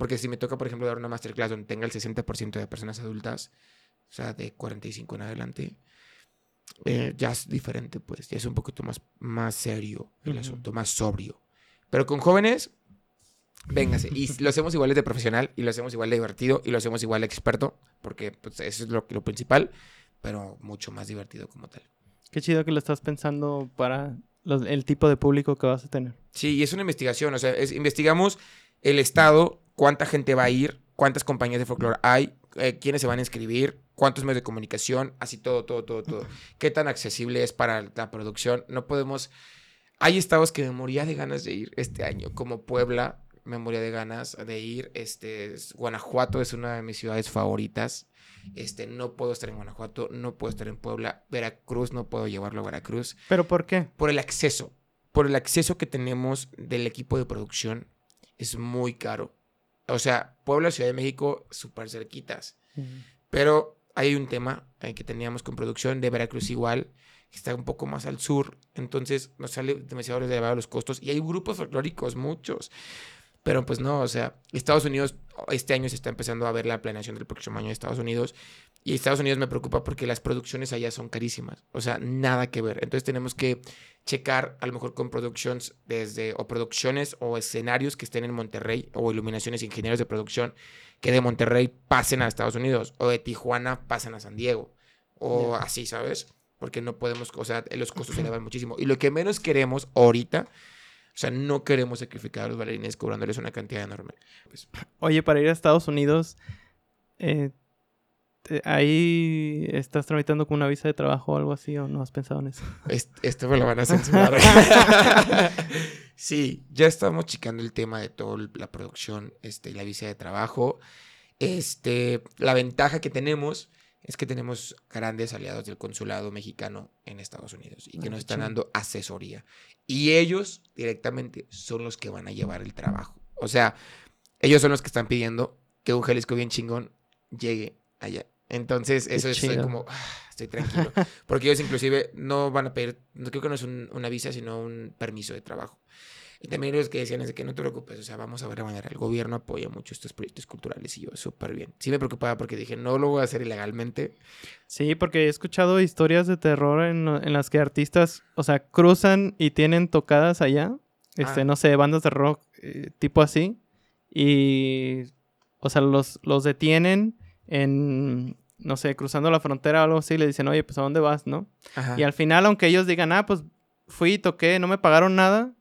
Porque si me toca, por ejemplo, dar una masterclass donde tenga el 60% de personas adultas, o sea, de 45 en adelante, eh, ya es diferente, pues, ya es un poquito más, más serio el Ujú. asunto, más sobrio. Pero con jóvenes, véngase. Y lo hacemos igual de profesional, y lo hacemos igual de divertido, y lo hacemos igual de experto, porque pues, eso es lo, lo principal, pero mucho más divertido como tal. Qué chido que lo estás pensando para los- el tipo de público que vas a tener. Sí, y es una investigación, o sea, es- investigamos el estado, cuánta gente va a ir, cuántas compañías de folclore hay, eh, quiénes se van a inscribir, cuántos medios de comunicación, así todo, todo, todo, todo. Qué tan accesible es para la producción. No podemos... Hay estados que me moría de ganas de ir este año, como Puebla. me moría de ganas de ir. Este, es- Guanajuato es una de mis ciudades favoritas. Este, no puedo estar en Guanajuato, no puedo estar en Puebla, Veracruz, no puedo llevarlo a Veracruz. ¿Pero por qué? Por el acceso, por el acceso que tenemos del equipo de producción, es muy caro. O sea, Puebla, Ciudad de México, súper cerquitas. Pero hay un tema eh, que teníamos con producción de Veracruz igual, que está un poco más al sur, entonces nos sale demasiado elevado los costos. Y hay grupos folclóricos, muchos. Pero pues no, o sea, Estados Unidos, este año se está empezando a ver la planeación del próximo año de Estados Unidos. Y Estados Unidos me preocupa porque las producciones allá son carísimas. O sea, nada que ver. Entonces tenemos que checar a lo mejor con productions desde, o producciones o escenarios que estén en Monterrey o iluminaciones, ingenieros de producción que de Monterrey pasen a Estados Unidos o de Tijuana pasen a San Diego o así, ¿sabes? Porque no podemos, o sea, los costos se elevan muchísimo. Y lo que menos queremos ahorita, o sea, no queremos sacrificar a los bailarines cobrándoles una cantidad enorme. Pues, Oye, para ir a Estados Unidos, eh, ¿ahí estás tramitando con una visa de trabajo o algo así o no has pensado en eso? es- esto me lo van a censurar. sí, ya estamos checando el tema de toda la producción, este, la visa de trabajo. Este, la ventaja que tenemos es que tenemos grandes aliados del consulado mexicano en Estados Unidos y que Ah, nos están dando asesoría. Y ellos directamente son los que van a llevar el trabajo. O sea, ellos son los que están pidiendo que un Jalisco bien chingón llegue allá. Entonces, eso es soy como, ah, estoy tranquilo. Porque ellos inclusive no van a pedir, no creo que no es un- una visa, sino un permiso de trabajo. Y también ellos que decían es de que no te preocupes, o sea, vamos a ver la manera. El gobierno apoya mucho estos proyectos culturales y yo, súper bien. Sí me preocupaba porque dije, no lo voy a hacer ilegalmente. Sí, porque he escuchado historias de terror en, en las que artistas, o sea, cruzan y tienen tocadas allá, este, Ah. no sé, bandas de rock eh, tipo así, y, o sea, los, los detienen en, no sé, cruzando la frontera o algo así, le dicen, oye, pues ¿a dónde vas, no? Ajá. Y al final, aunque ellos digan, ah, pues fui, toqué, no me pagaron nada,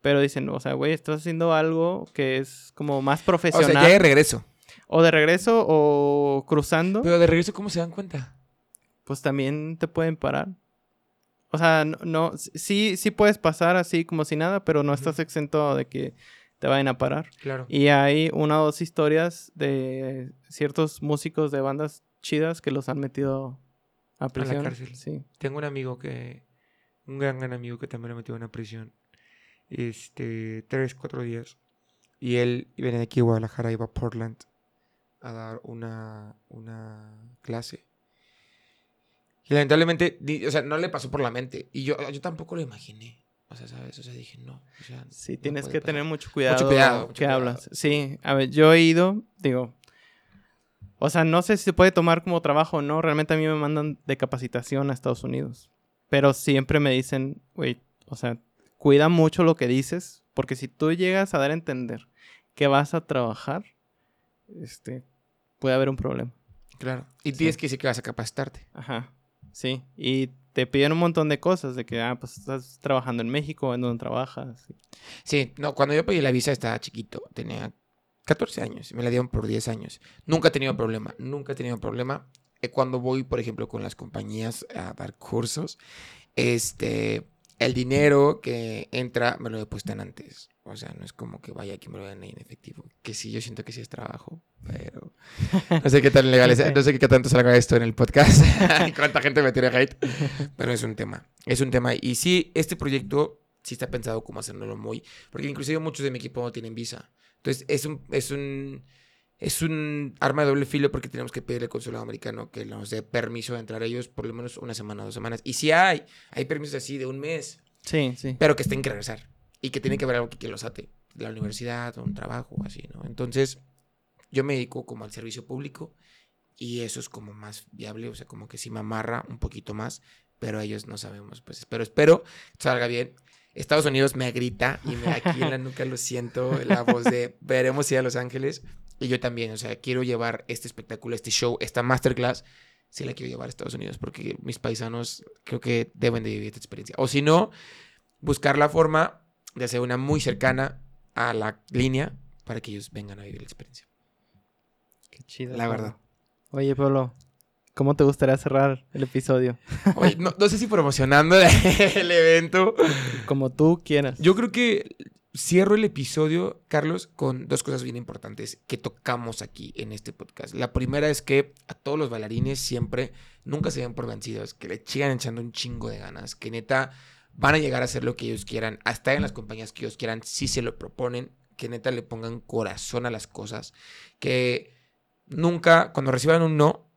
pero dicen, o sea, güey, estás haciendo algo que es como más o profesional. sea, ya de regreso. o de regreso o cruzando, Pero de regreso, ¿cómo se dan cuenta? pues también te pueden parar. O sea, no, no- sí, sí puedes pasar así como si nada, pero no estás exento de que te vayan a parar. Claro. Y hay una o dos historias de ciertos músicos de bandas chidas que los han metido a prisión. cárcel. Sí. Tengo un amigo que, un gran, gran amigo que también lo metió en una prisión, este, tres, cuatro días. Y él venía de aquí a Guadalajara, iba a Portland a dar una, una clase. Y lamentablemente, o sea, no le pasó por la mente. Y yo, yo tampoco lo imaginé. O sea, ¿sabes? O sea, dije, no. o sea, Sí, no tienes que pasar. tener mucho cuidado. cuidado, mucho que cuidado. hablas. Sí, a ver, yo he ido, digo. O sea, no sé si se puede tomar como trabajo o no. Realmente a mí me mandan de capacitación a Estados Unidos. Pero siempre me dicen, güey, o sea, cuida mucho lo que dices. Porque si tú llegas a dar a entender que vas a trabajar, este, puede haber un problema. Claro. Y Sí. tienes que decir que vas a capacitarte. Ajá, sí. Y te piden un montón de cosas, de que, ah, pues estás trabajando en México, en donde trabajas. Sí, no, cuando yo pedí la visa estaba chiquito, tenía 14 años, me la dieron por 10 años. Nunca he tenido problema, nunca he tenido problema. Eh, Cuando voy, por ejemplo, con las compañías a dar cursos, este, el dinero que entra me lo depositan antes. O sea, no es como que vaya que me lo den ahí en efectivo. Que sí, yo siento que sí es trabajo, pero no sé qué tan legal es, no sé qué tanto salga esto en el podcast. Cuánta gente me tira hate. Pero es un tema, es un tema. Y sí, este proyecto sí está pensado como hacerlo muy... Porque inclusive muchos de mi equipo no tienen visa. Entonces es un, es un, es un arma de doble filo porque tenemos que pedirle al consulado americano que nos dé permiso de entrar a ellos por lo menos una semana, dos semanas. Y sí hay, hay permisos así de un mes, Sí, sí. pero que estén que regresar. Y que tiene que haber algo que, que los ate. La universidad, o un trabajo, así, ¿no? Entonces, yo me dedico como al servicio público y eso es como más viable, o sea, como que sí me amarra un poquito más, pero ellos no sabemos, pues, pero espero salga bien. Estados Unidos me grita y me, aquí en la nuca lo siento, la voz de veremos ir a Los Ángeles y yo también, o sea, quiero llevar este espectáculo, este show, esta masterclass, sí la quiero llevar a Estados Unidos porque mis paisanos creo que deben de vivir esta experiencia. O si no, buscar la forma de hacer una muy cercana a la línea para que ellos vengan a vivir la experiencia. Qué chido. La verdad. Oye, Pablo, ¿cómo te gustaría cerrar el episodio? Oye, no, no sé si promocionando el evento. Como tú quieras. Yo creo que cierro el episodio, Carlos, con dos cosas bien importantes que tocamos aquí en este podcast. La primera es que a todos los bailarines siempre nunca se ven por vencidos, que le sigan echando un chingo de ganas, que neta van a llegar a hacer lo que ellos quieran, hasta en las compañías que ellos quieran, si se lo proponen, que neta le pongan corazón a las cosas, que nunca, cuando reciban un no,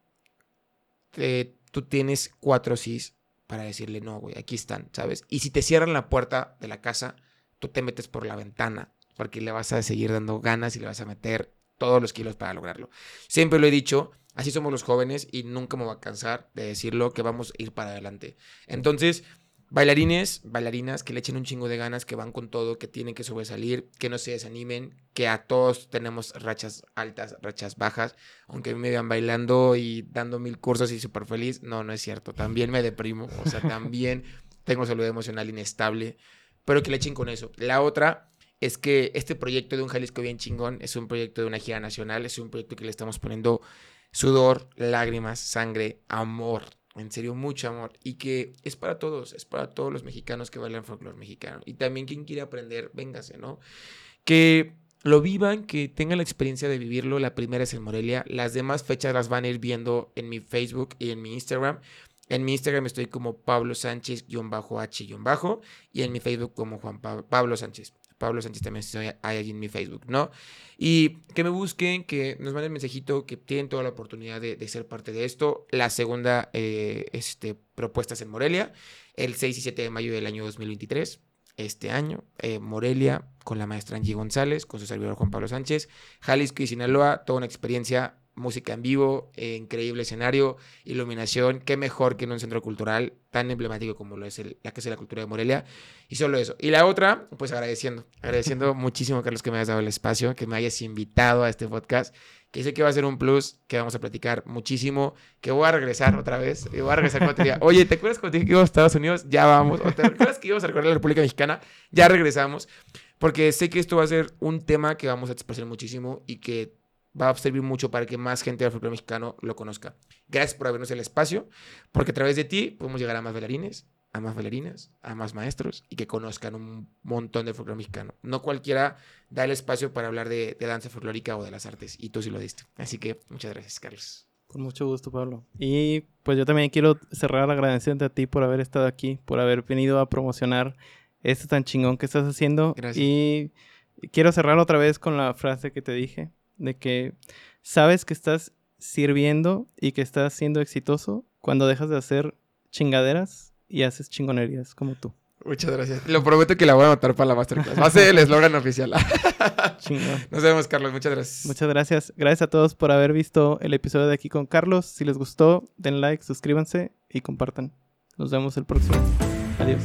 tú tienes cuatro sís para decirle no, güey, aquí están, ¿sabes? Y si te cierran la puerta de la casa, tú te metes por la ventana, porque le vas a seguir dando ganas y le vas a meter todos los kilos para lograrlo. Siempre lo he dicho, así somos los jóvenes y nunca me voy a cansar de decirlo que vamos a ir para adelante. Entonces, bailarines, bailarinas que le echen un chingo de ganas, que van con todo, que tienen que sobresalir, que no se desanimen, que a todos tenemos rachas altas, rachas bajas, aunque me vean bailando y dando mil cursos y súper feliz, no, no es cierto, también me deprimo, o sea, también tengo salud emocional inestable, pero que le echen con eso. La otra es que este proyecto de un Jalisco bien chingón es un proyecto de una gira nacional, es un proyecto que le estamos poniendo sudor, lágrimas, sangre, amor, en serio mucho amor y que es para todos, es para todos los mexicanos que bailan folclore mexicano y también quien quiere aprender, véngase, ¿no? Que lo vivan, que tengan la experiencia de vivirlo. La primera es en Morelia, las demás fechas las van a ir viendo en mi Facebook y en mi Instagram. En mi Instagram estoy como Pablo Sánchez-H- y en mi Facebook como Juan Pablo, Sánchez. Pablo Sánchez también estoy ahí en mi Facebook, ¿no? Y que me busquen, que nos manden mensajito, que tienen toda la oportunidad de, ser parte de esto. La segunda eh, este, propuesta es en Morelia, el 6 y 7 de mayo del año 2023 este año. Eh, Morelia con la maestra Angie González, con su servidor Juan Pablo Sánchez. Jalisco y Sinaloa, toda una experiencia música en vivo, eh, increíble escenario, iluminación, qué mejor que en un centro cultural tan emblemático como lo es el, la Casa de la Cultura de Morelia. Y solo eso. Y la otra, pues agradeciendo, agradeciendo muchísimo, Carlos, que me hayas dado el espacio, que me hayas invitado a este podcast, que sé que va a ser un plus, que vamos a platicar muchísimo, que voy a regresar otra vez, y voy a regresar cuando te diga, oye, ¿te acuerdas cuando te dije que íbamos a Estados Unidos? Ya vamos. ¿O te acuerdas que íbamos a recorrer la República Mexicana? Ya regresamos. Porque sé que esto va a ser un tema que vamos a expresar muchísimo y que va a servir mucho para que más gente del folclore mexicano lo conozca. Gracias por abrirnos el espacio, porque a través de ti podemos llegar a más bailarines, a más bailarinas, a más maestros y que conozcan un montón de folclore mexicano. No cualquiera da el espacio para hablar de, danza folclórica o de las artes, y tú sí lo diste. Así que muchas gracias, Carlos. Con mucho gusto, Pablo. Y pues yo también quiero cerrar agradeciendo a ti por haber estado aquí, por haber venido a promocionar esto tan chingón que estás haciendo. Gracias. Y quiero cerrar otra vez con la frase que te dije de que sabes que estás sirviendo y que estás siendo exitoso cuando dejas de hacer chingaderas y haces chingonerías como tú. Muchas gracias. Lo prometo que la voy a anotar para la masterclass. Va a ser el eslogan oficial. Chingón. Nos vemos, Carlos. Muchas gracias. Muchas gracias. Gracias a todos por haber visto el episodio de aquí con Carlos. Si les gustó, den like, suscríbanse y compartan. Nos vemos el próximo. Adiós.